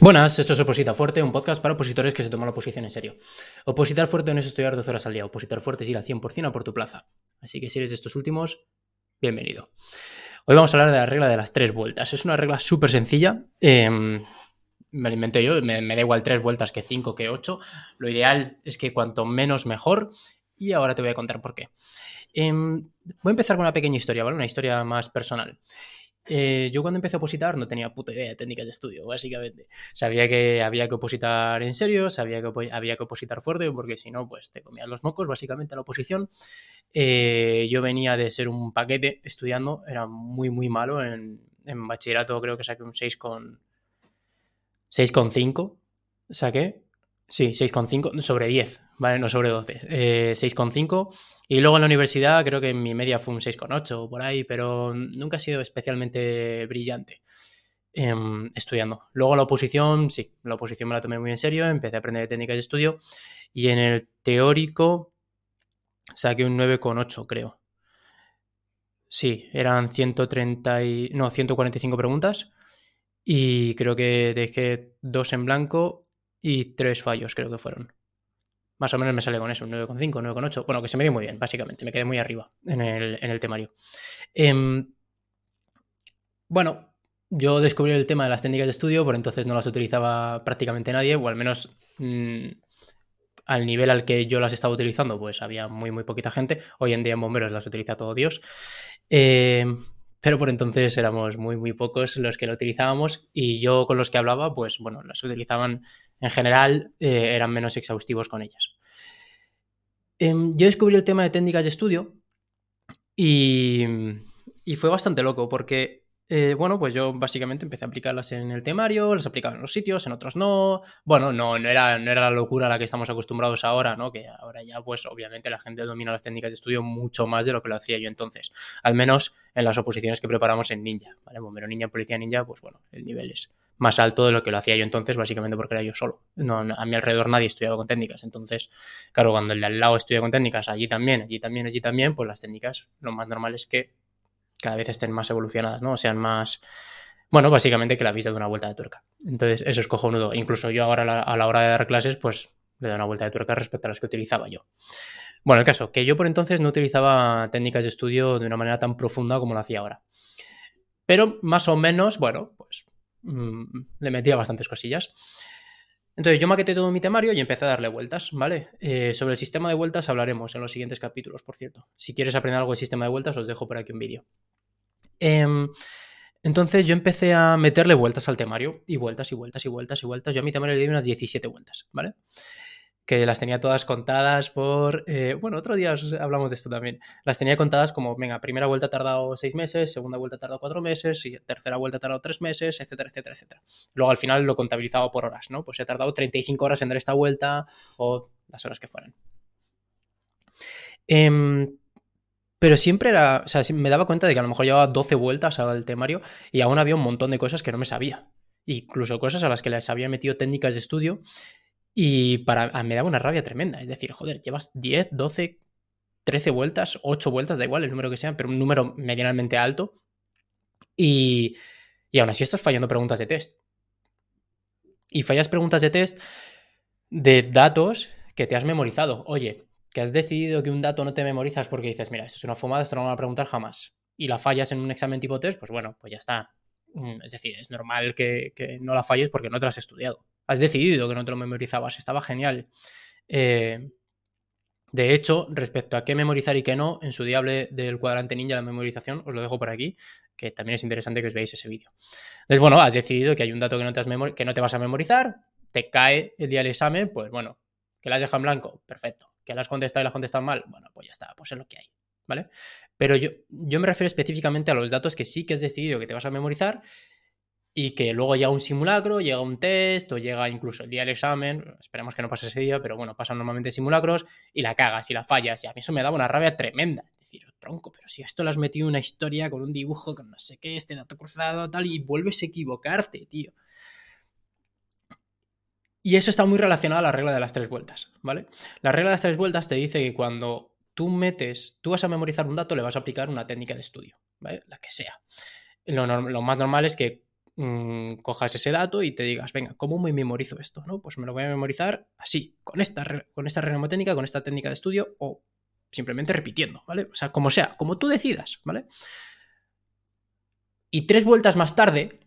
Buenas, esto es Oposita Fuerte, un podcast para opositores que se toman la oposición en serio. Opositar fuerte no es estudiar 12 horas al día, opositar fuerte es ir al 100% a por tu plaza. Así que si eres de estos últimos, bienvenido. Hoy vamos a hablar de la regla de las tres vueltas. Es una regla súper sencilla. Em, me la inventé yo, me, da igual tres vueltas que cinco, que ocho. Lo ideal es que cuanto menos mejor. Y ahora te voy a contar por qué. Em, voy a empezar con una pequeña historia, ¿vale? Una historia más personal. Eh, yo cuando empecé a opositar no tenía puta idea de técnicas de estudio, básicamente. Sabía que había que opositar en serio, sabía que había que opositar fuerte, porque si no, pues te comían los mocos, básicamente, a la oposición. Eh, yo venía de ser un paquete estudiando, era muy, muy malo. En, en bachillerato creo que saqué un 6 con... 6,5 saqué. Sí, 6,5 sobre 10, ¿vale? No sobre 12. Eh, 6,5 y luego en la universidad creo que mi media fue un 6,8 o por ahí, pero nunca ha sido especialmente brillante em, estudiando. Luego la oposición, sí, la oposición me la tomé muy en serio, empecé a aprender técnicas de estudio y en el teórico saqué un 9,8 creo. Sí, eran 130 y, no, 145 preguntas y creo que dejé dos en blanco y tres fallos creo que fueron. Más o menos me sale con eso, un 9,5, 9,8. Bueno, que se me dio muy bien, básicamente. Me quedé muy arriba en el, temario. Em, bueno, yo descubrí el tema de las técnicas de estudio, por entonces no las utilizaba prácticamente nadie, o al menos mm, al nivel al que yo las estaba utilizando, pues había muy, muy poquita gente. Hoy en día en bomberos las utiliza todo Dios. Em, pero por entonces éramos muy, muy pocos los que lo utilizábamos y yo con los que hablaba, pues bueno, las utilizaban en general, eh, eran menos exhaustivos con ellas. Em, yo descubrí el tema de técnicas de estudio y, fue bastante loco porque eh, bueno, pues yo básicamente empecé a aplicarlas en el temario, las aplicaba en los sitios, en otros no. Bueno, no, no, era, no era la locura a la que estamos acostumbrados ahora, ¿no? Que ahora ya, pues obviamente la gente domina las técnicas de estudio mucho más de lo que lo hacía yo entonces. Al menos en las oposiciones que preparamos en Ninja, ¿vale? Bombero Ninja, Policía Ninja, pues bueno, el nivel es más alto de lo que lo hacía yo entonces, básicamente porque era yo solo. No, a mi alrededor nadie estudiaba con técnicas. Entonces, claro, cuando el de al lado estudia con técnicas, allí también, allí también, allí también, pues las técnicas, lo más normal es que cada vez estén más evolucionadas, ¿no? O sean más, bueno, básicamente que la vista de una vuelta de tuerca. Entonces, eso es cojonudo. Incluso yo ahora a la hora de dar clases, pues le doy una vuelta de tuerca respecto a las que utilizaba yo. Bueno, el caso, que yo por entonces no utilizaba técnicas de estudio de una manera tan profunda como lo hacía ahora. Pero más o menos, bueno, mm, le metía bastantes cosillas. Entonces yo maqueté todo mi temario y empecé a darle vueltas, ¿vale? Eh, sobre el sistema de vueltas hablaremos en los siguientes capítulos, por cierto. Si quieres aprender algo de sistema de vueltas, os dejo por aquí un vídeo. Em, entonces yo empecé a meterle vueltas al temario y vueltas y vueltas y vueltas y vueltas. Yo a mi temario le di unas 17 vueltas, ¿vale? Que las tenía todas contadas por... Eh, bueno, otro día hablamos de esto también. Las tenía contadas como, venga, primera vuelta ha tardado 6 meses, segunda vuelta ha tardado 4 meses, y tercera vuelta ha tardado 3 meses, etcétera, etcétera, etcétera. Luego al final lo contabilizaba por horas, ¿no? Pues he tardado 35 horas en dar esta vuelta o las horas que fueran. Eh, pero siempre era, o sea, me daba cuenta de que a lo mejor llevaba 12 vueltas al temario y aún había un montón de cosas que no me sabía. Incluso cosas a las que les había metido técnicas de estudio y para, me daba una rabia tremenda. Es decir, joder, llevas 10, 12, 13 vueltas, 8 vueltas, da igual el número que sea, pero un número medianamente alto. Y, y aún así estás fallando preguntas de test. Y fallas preguntas de test de datos que te has memorizado. Oye, que has decidido que un dato no te memorizas porque dices, mira, esto es una fumada, esto no me van a preguntar jamás, y la fallas en un examen tipo test, pues bueno, pues ya está. Mm, es decir, es normal que, no la falles porque no te lo has estudiado. Has decidido que no te lo memorizabas, estaba genial. Eh, de hecho, respecto a qué memorizar y qué no, en su diable del cuadrante ninja la memorización, os lo dejo por aquí, que también es interesante que os veáis ese vídeo. Entonces, bueno, has decidido que hay un dato que no te, vas a memorizar, te cae el día del examen, pues bueno, que la has dejado en blanco, perfecto que las has contestado y las has contestado mal, bueno, pues ya está, pues es lo que hay, ¿vale? Pero yo, yo me refiero específicamente a los datos que sí que has decidido que te vas a memorizar y que luego llega un simulacro, llega un test o llega incluso el día del examen, esperemos que no pase ese día, pero bueno, pasan normalmente simulacros y la cagas y la fallas y a mí eso me daba una rabia tremenda. Es decir, tronco, pero si esto lo has metido una historia con un dibujo, con no sé qué, este dato cruzado, tal, y vuelves a equivocarte, tío. Y eso está muy relacionado a la regla de las tres vueltas, ¿vale? La regla de las tres vueltas te dice que cuando tú metes, tú vas a memorizar un dato, le vas a aplicar una técnica de estudio, ¿vale? La que sea. Lo, más normal es que mm, cojas ese dato y te digas, venga, ¿cómo me memorizo esto? ¿no? Pues me lo voy a memorizar así, con esta, con esta con esta técnica de estudio o simplemente repitiendo, ¿vale? O sea, como sea, como tú decidas, ¿vale? Y tres vueltas más tarde,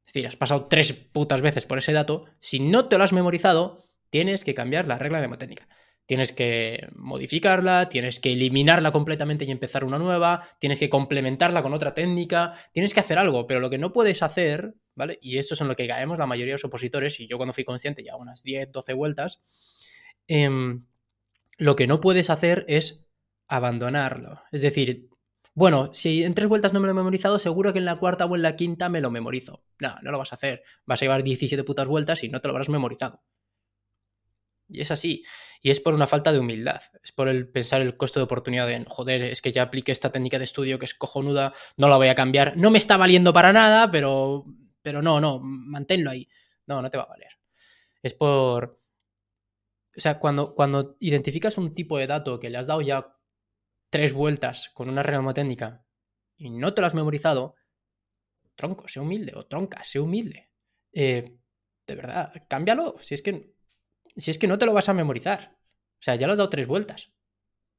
es decir, has pasado tres putas veces por ese dato, si no te lo has memorizado, tienes que cambiar la regla mnemotécnica. Tienes que modificarla, tienes que eliminarla completamente y empezar una nueva, tienes que complementarla con otra técnica, tienes que hacer algo, pero lo que no puedes hacer, ¿vale? Y esto es en lo que caemos la mayoría de los opositores, y yo cuando fui consciente ya unas 10, 12 vueltas, em, lo que no puedes hacer es abandonarlo. Es decir, bueno, si en tres vueltas no me lo he memorizado, seguro que en la cuarta o en la quinta me lo memorizo. No, no lo vas a hacer. Vas a llevar 17 putas vueltas y no te lo habrás memorizado. Y es así. Y es por una falta de humildad. Es por el pensar el costo de oportunidad de, joder, es que ya apliqué esta técnica de estudio que es cojonuda, no la voy a cambiar. No me está valiendo para nada, pero, pero no, no, manténlo ahí. No, no te va a valer. Es por... O sea, cuando, cuando identificas un tipo de dato que le has dado ya tres vueltas con una técnica y no te lo has memorizado, tronco, sé humilde, o tronca, sé humilde. Eh, de verdad, cámbialo. Si es que. Si es que no te lo vas a memorizar. O sea, ya lo has dado tres vueltas.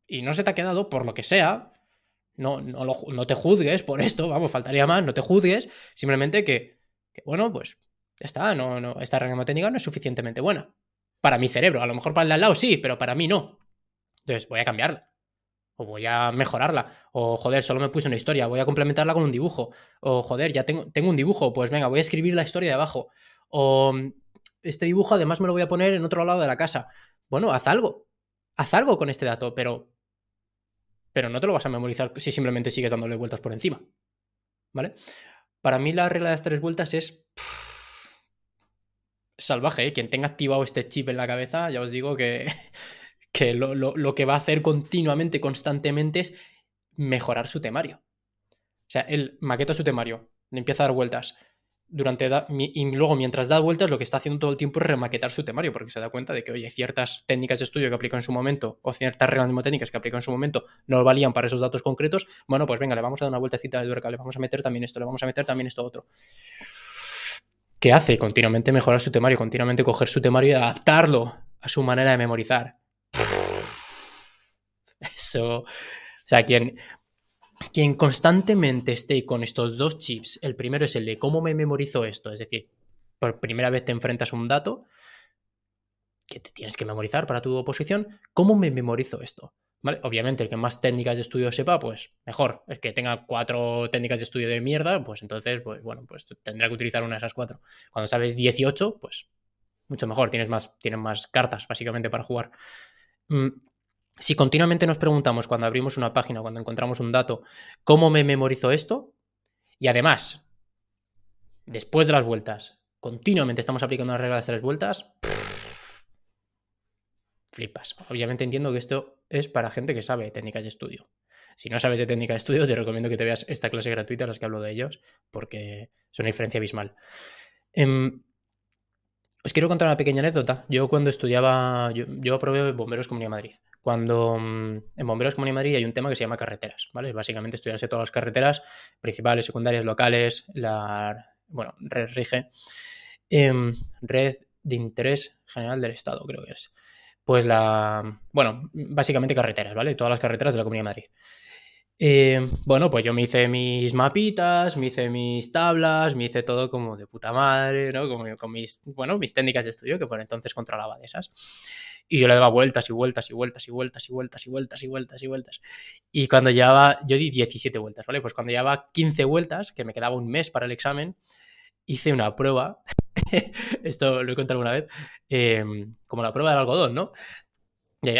Y no se te ha quedado, por lo que sea. No, no, no te juzgues por esto, vamos, faltaría más, no te juzgues. Simplemente que, bueno, pues está, no, no, esta regla no es suficientemente buena. Para mi cerebro, a lo mejor para el de al lado sí, pero para mí no. Entonces voy a cambiarla o voy a mejorarla, o joder, solo me puse una historia, voy a complementarla con un dibujo, o joder, ya tengo, tengo un dibujo, pues venga, voy a escribir la historia de abajo, o este dibujo además me lo voy a poner en otro lado de la casa. Bueno, haz algo, haz algo con este dato, pero, pero no te lo vas a memorizar si simplemente sigues dándole vueltas por encima, ¿vale? Para mí la regla de las tres vueltas es salvaje, ¿eh? Quien tenga activado este chip en la cabeza, ya os digo que que lo, que va a hacer continuamente, constantemente es mejorar su temario. O sea, él maqueta su temario, le empieza a dar vueltas. Durante y luego, mientras da vueltas, lo que está haciendo todo el tiempo es remaquetar su temario, porque se da cuenta de que, oye, ciertas técnicas de estudio que aplicó en su momento, o ciertas reglas mnemotécnicas que aplicó en su momento, no valían para esos datos concretos. Bueno, pues venga, le vamos a dar una vueltecita de tuerca, le vamos a meter también esto, le vamos a meter también esto otro. ¿Qué hace? Continuamente mejorar su temario, continuamente coger su temario y adaptarlo a su manera de memorizar. Eso. O sea, quien, quien constantemente esté con estos dos chips, el primero es el de cómo me memorizo esto, es decir, por primera vez te enfrentas a un dato que te tienes que memorizar para tu oposición, ¿cómo me memorizo esto? Obviamente, el que más técnicas de estudio sepa, pues mejor. Es que tenga cuatro técnicas de estudio de mierda, pues entonces, pues bueno, pues tendrá que utilizar una de esas cuatro. Cuando sabes 18, pues mucho mejor, tienes más, tienes más cartas básicamente para jugar. Mm, si continuamente nos preguntamos cuando abrimos una página, cuando encontramos un dato, ¿cómo me memorizo esto? Y además, después de las vueltas, continuamente estamos aplicando las reglas de las vueltas, flipas. Obviamente entiendo que esto es para gente que sabe técnicas de estudio. Si no sabes de técnica de estudio, te recomiendo que te veas esta clase gratuita las que hablo de ellos, porque es una diferencia abismal. Em, os quiero contar una pequeña anécdota. Yo cuando estudiaba, yo, yo aprobé Bomberos Comunidad Madrid. Cuando mm, en Bomberos Comunidad Madrid hay un tema que se llama carreteras, ¿vale? Básicamente estudiarse todas las carreteras principales, secundarias, locales, la, bueno, red rige, em, red de interés general del Estado, creo que es. Pues la, bueno, básicamente carreteras, ¿vale? Todas las carreteras de la Comunidad de Madrid. Eh, bueno, pues yo me hice mis mapitas, me hice mis tablas, me hice todo como de puta madre, ¿no? Como con mis, bueno, mis técnicas de estudio que por entonces controlaba de esas. Y yo le daba vueltas y vueltas y vueltas y vueltas y vueltas y vueltas y vueltas y vueltas. Y cuando llevaba, yo di 17 vueltas, ¿vale? Pues cuando llevaba 15 vueltas, que me quedaba un mes para el examen, hice una prueba, esto lo he contado alguna vez, eh, como la prueba del algodón, ¿no?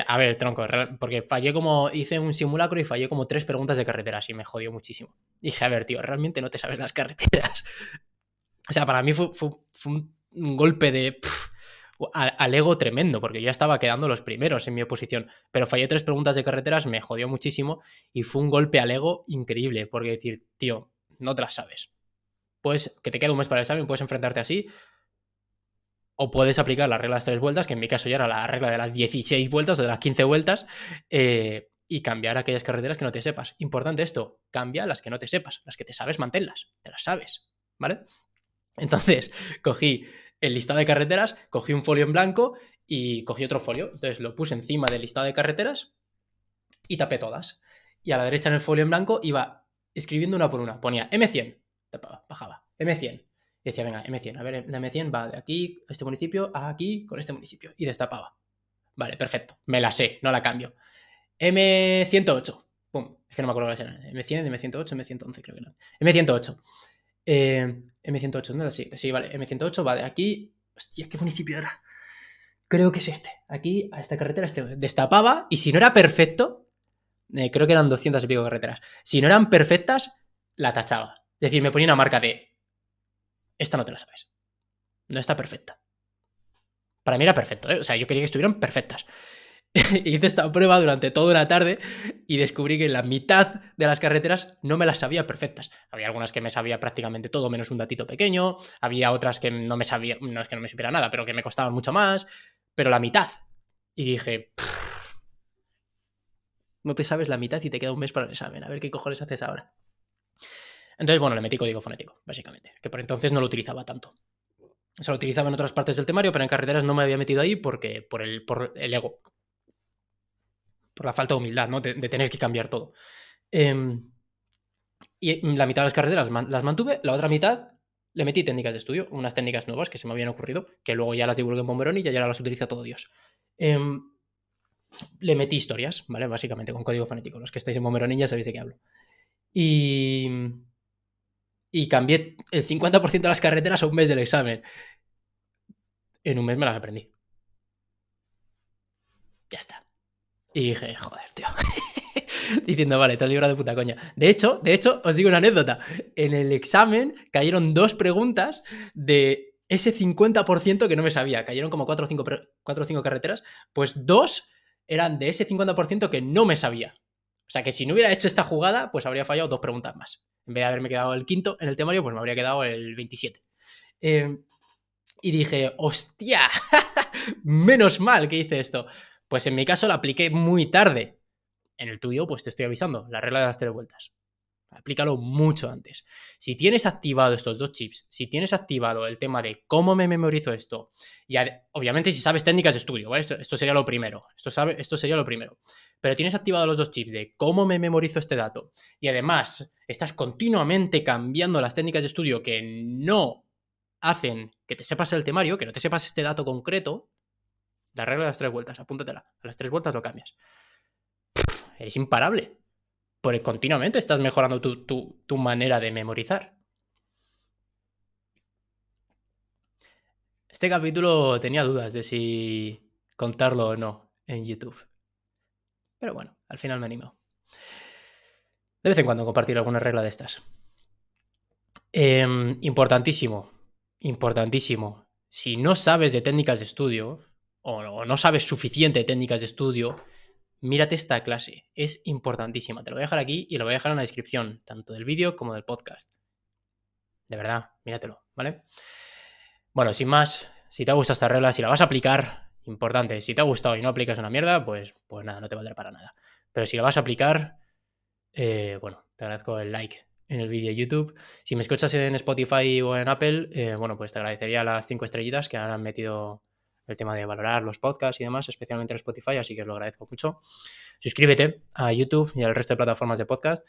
A ver, tronco, porque fallé como. Hice un simulacro y fallé como tres preguntas de carreteras y me jodió muchísimo. dije, a ver, tío, realmente no te sabes las carreteras. o sea, para mí fue, un golpe de. al, ego tremendo, porque yo estaba quedando los primeros en mi oposición. Pero fallé tres preguntas de carreteras, me jodió muchísimo y fue un golpe al ego increíble, porque decir, tío, no te las sabes. Pues que te quede un mes para el examen, puedes enfrentarte así, o puedes aplicar la regla de las tres vueltas, que en mi caso ya era la regla de las 16 vueltas o de las 15 vueltas, eh, y cambiar aquellas carreteras que no te sepas. Importante esto, cambia las que no te sepas. Las que te sabes, manténlas. Te las sabes. ¿vale? Entonces, cogí el listado de carreteras, cogí un folio en blanco y cogí otro folio. Entonces lo puse encima del listado de carreteras y tapé todas. Y a la derecha en el folio en blanco iba escribiendo una por una. Ponía M100, tapaba, bajaba. M100. Decía, venga, M100. A ver, la M100 va de aquí este municipio a aquí con este municipio. Y destapaba. Vale, perfecto. Me la sé, no la cambio. M108. Pum. Es que no me acuerdo la era. M100, M108, M111 creo que no. M108. Eh, M108, ¿no? Sí, sí, vale. M108 va de aquí. Hostia, ¿qué municipio era? Creo que es este. Aquí, a esta carretera, este. Destapaba y si no era perfecto, eh, creo que eran 200 y pico carreteras. Si no eran perfectas, la tachaba. Es decir, me ponía una marca de. Esta no te la sabes. No está perfecta. Para mí era perfecto, ¿eh? O sea, yo quería que estuvieran perfectas. Hice esta prueba durante toda una tarde y descubrí que la mitad de las carreteras no me las sabía perfectas. Había algunas que me sabía prácticamente todo, menos un datito pequeño. Había otras que no me sabía, no es que no me supiera nada, pero que me costaban mucho más. Pero la mitad. Y dije, no te sabes la mitad y te queda un mes para el examen. A ver qué cojones haces ahora. Entonces, bueno, le metí código fonético, básicamente. Que por entonces no lo utilizaba tanto. O sea, lo utilizaba en otras partes del temario, pero en carreteras no me había metido ahí porque por el, ego por la falta de humildad, ¿no? De, tener que cambiar todo. Em, y la mitad de las carreteras las mantuve, la otra mitad le metí técnicas de estudio, unas técnicas nuevas que se me habían ocurrido, que luego ya las divulgué en Bomberón y ya, ya las utiliza todo Dios. Em, le metí historias, ¿vale? Básicamente, con código fonético. Los que estáis en Bomberón ya sabéis de qué hablo. Y. Y cambié el 50% de las carreteras a un mes del examen. En un mes me las aprendí. Ya está. Y dije, joder, tío. Diciendo, vale, te has librado de puta coña. De hecho, de hecho, os digo una anécdota. En el examen cayeron dos preguntas de ese 50% que no me sabía. Cayeron como 4 o 5, o 5 carreteras. Pues dos eran de ese 50% que no me sabía. O sea que si no hubiera hecho esta jugada, pues habría fallado dos preguntas más. En vez de haberme quedado el quinto en el temario, pues me habría quedado el 27. Em, y dije, hostia, menos mal que hice esto. Pues en mi caso la apliqué muy tarde. En el tuyo, pues te estoy avisando, la regla de las tres vueltas. Aplícalo mucho antes. Si tienes activado estos dos chips, si tienes activado el tema de cómo me memorizo esto, y obviamente si sabes técnicas de estudio, ¿vale? Esto, sería lo primero. Esto, sabe, esto sería lo primero. Pero tienes activado los dos chips de cómo me memorizo este dato, y además estás continuamente cambiando las técnicas de estudio que no hacen que te sepas el temario, que no te sepas este dato concreto, la regla de las tres vueltas, apúntatela. A las tres vueltas lo cambias. eres imparable. Porque continuamente estás mejorando tu, manera de memorizar. Este capítulo tenía dudas de si contarlo o no en YouTube. Pero bueno, al final me animo. De vez en cuando compartir alguna regla de estas. Em, importantísimo, importantísimo. Si no sabes de técnicas de estudio, o no sabes suficiente de técnicas de estudio, mírate esta clase. Es importantísima. Te lo voy a dejar aquí y lo voy a dejar en la descripción, tanto del vídeo como del podcast. De verdad, míratelo, ¿vale? Bueno, sin más, si te ha gustado esta regla, si la vas a aplicar, importante, si te ha gustado y no aplicas una mierda, pues, pues nada, no te valdrá para nada. Pero si la vas a aplicar, eh, bueno, te agradezco el like en el vídeo de YouTube. Si me escuchas en Spotify o en Apple, eh, bueno, pues te agradecería las cinco estrellitas que han metido el tema de valorar los podcasts y demás, especialmente en Spotify, así que os lo agradezco mucho. Suscríbete a YouTube y al resto de plataformas de podcast.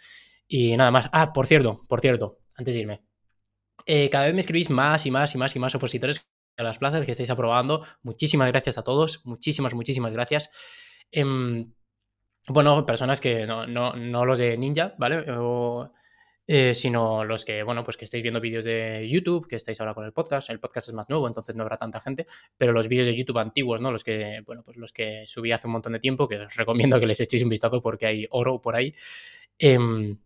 Y nada más. Ah, por cierto, por cierto, antes de irme. Eh, cada vez me escribís más y más y más y más opositores a las plazas que estáis aprobando. Muchísimas gracias a todos. Muchísimas, muchísimas gracias. Em, bueno, personas que no, no, no, los de Ninja, ¿vale? Eh, sino los que, bueno, pues que estáis viendo vídeos de YouTube, que estáis ahora con el podcast. El podcast es más nuevo, entonces no habrá tanta gente, pero los vídeos de YouTube antiguos, ¿no? Los que, bueno, pues los que subí hace un montón de tiempo, que os recomiendo que les echéis un vistazo porque hay oro por ahí. Em,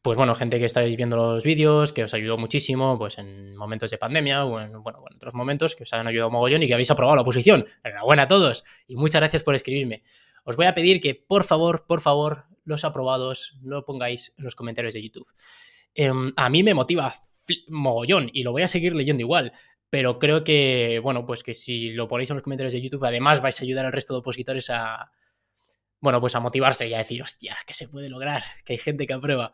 pues bueno, gente que estáis viendo los vídeos, que os ayudó muchísimo, pues en momentos de pandemia o en, bueno, en otros momentos que os han ayudado mogollón y que habéis aprobado la oposición. Enhorabuena a todos y muchas gracias por escribirme. Os voy a pedir que, por favor, por favor, los aprobados lo pongáis en los comentarios de YouTube. Em, a mí me motiva mogollón y lo voy a seguir leyendo igual. Pero creo que, bueno, pues que si lo ponéis en los comentarios de YouTube, además vais a ayudar al resto de opositores a, bueno, pues a motivarse y a decir, hostia, que se puede lograr, que hay gente que aprueba.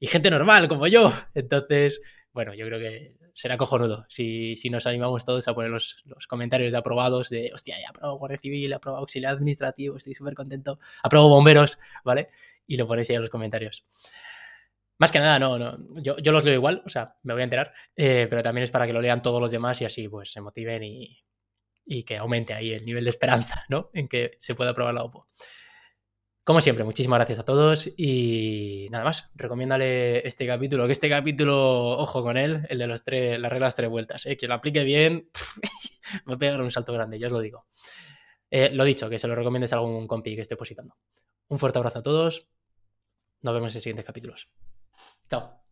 Y gente normal como yo. Entonces, bueno, yo creo que será cojonudo si, si nos animamos todos a poner los, comentarios de aprobados de, hostia, ya aprobado Guardia Civil, aprobado Auxiliar Administrativo, estoy súper contento, aprobado Bomberos, ¿vale? Y lo ponéis ahí en los comentarios. Más que nada, no, no. Yo, yo los leo igual, o sea, me voy a enterar, eh, pero también es para que lo lean todos los demás y así pues se motiven y, y que aumente ahí el nivel de esperanza, ¿no? En que se pueda aprobar la OPO. Como siempre, muchísimas gracias a todos y nada más, recomiéndale este capítulo, que este capítulo, ojo con él, el de los tres, las reglas tres vueltas, ¿eh? que lo aplique bien, va a pegar un salto grande, ya os lo digo. Eh, lo dicho, que se lo recomiendes a algún compi que esté positando. Un fuerte abrazo a todos, nos vemos en siguientes capítulos. Chao.